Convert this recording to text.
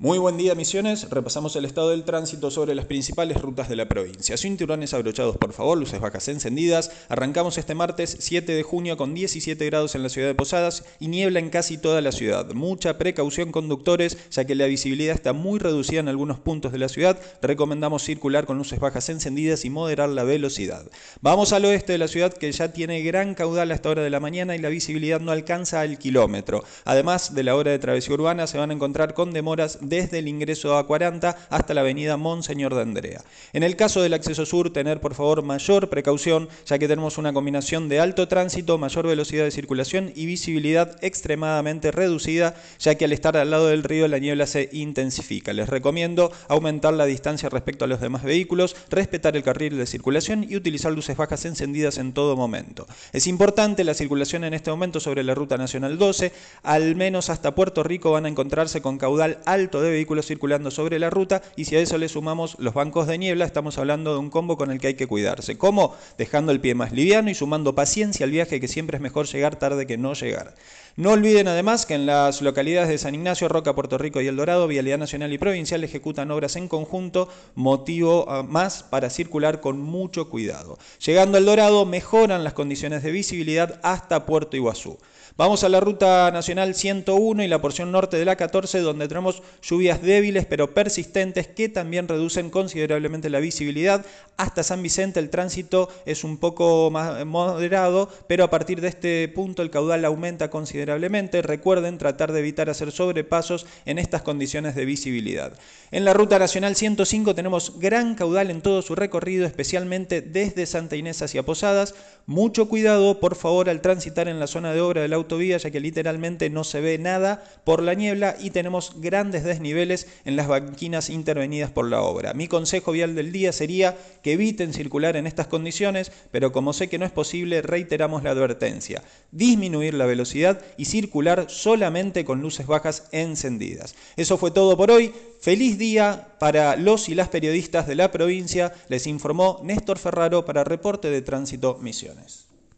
Muy buen día, Misiones. Repasamos el estado del tránsito sobre las principales rutas de la provincia. Cinturones abrochados, por favor, luces bajas encendidas. Arrancamos este martes 7 de junio con 17 grados en la ciudad de Posadas y niebla en casi toda la ciudad. Mucha precaución conductores, ya que la visibilidad está muy reducida en algunos puntos de la ciudad. Recomendamos circular con luces bajas encendidas y moderar la velocidad. Vamos al oeste de la ciudad que ya tiene gran caudal a esta hora de la mañana y la visibilidad no alcanza al kilómetro. Además de la hora de travesía urbana, se van a encontrar con demoras desde el ingreso a 40 hasta la avenida Monseñor de Andrea. En el caso del acceso sur, tener por favor mayor precaución, ya que tenemos una combinación de alto tránsito, mayor velocidad de circulación y visibilidad extremadamente reducida, ya que al estar al lado del río la niebla se intensifica. Les recomiendo aumentar la distancia respecto a los demás vehículos, respetar el carril de circulación y utilizar luces bajas encendidas en todo momento. Es importante la circulación en este momento sobre la Ruta Nacional 12, al menos hasta Puerto Rico van a encontrarse con caudal alto de vehículos circulando sobre la ruta y si a eso le sumamos los bancos de niebla, estamos hablando de un combo con el que hay que cuidarse. ¿Cómo? Dejando el pie más liviano y sumando paciencia al viaje, que siempre es mejor llegar tarde que no llegar. No olviden además que en las localidades de San Ignacio, Roca, Puerto Rico y El Dorado, Vialidad Nacional y Provincial ejecutan obras en conjunto, motivo ah, más para circular con mucho cuidado. Llegando al Dorado, mejoran las condiciones de visibilidad hasta Puerto Iguazú. Vamos a la ruta nacional 101 y la porción norte de la 14, donde tenemos lluvias débiles pero persistentes que también reducen considerablemente la visibilidad. Hasta San Vicente el tránsito es un poco más moderado, pero a partir de este punto el caudal aumenta considerablemente. Recuerden tratar de evitar hacer sobrepasos en estas condiciones de visibilidad. En la ruta nacional 105 tenemos gran caudal en todo su recorrido, especialmente desde Santa Inés hacia Posadas. Mucho cuidado, por favor, al transitar en la zona de obra del auto autovía, ya que literalmente no se ve nada por la niebla y tenemos grandes desniveles en las banquinas intervenidas por la obra. Mi consejo vial del día sería que eviten circular en estas condiciones, pero como sé que no es posible, reiteramos la advertencia. Disminuir la velocidad y circular solamente con luces bajas encendidas. Eso fue todo por hoy. Feliz día para los y las periodistas de la provincia. Les informó Néstor Ferraro para Reporte de Tránsito Misiones.